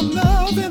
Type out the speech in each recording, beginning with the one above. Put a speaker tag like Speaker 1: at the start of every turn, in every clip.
Speaker 1: I'm loving.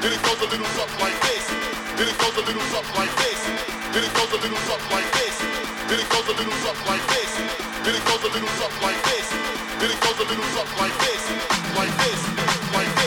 Speaker 2: Then it goes a little something like this. Then it goes a little something like this. Then it goes a little something like this. Then it goes a little something like this. Then it goes a little something like this. Then it goes a little something like this. Like this. Like this.